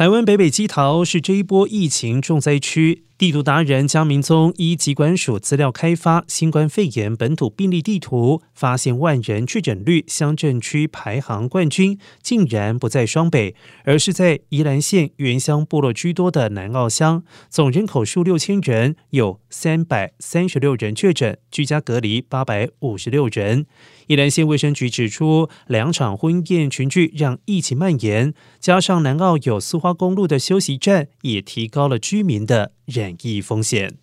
台湾北北基桃是这一波疫情重灾区。地图达人江明宗依疾管署资料开发新冠肺炎本土病例地图，发现万人确诊率乡镇区排行冠军竟然不在双北，而是在宜兰县原乡部落居多的南澳乡，总人口数六千人，有三百三十六人确诊，居家隔离八百五十六人。宜兰县卫生局指出，两场婚宴群聚让疫情蔓延，加上南澳有苏花公路的休息站，也提高了居民的染疫风险。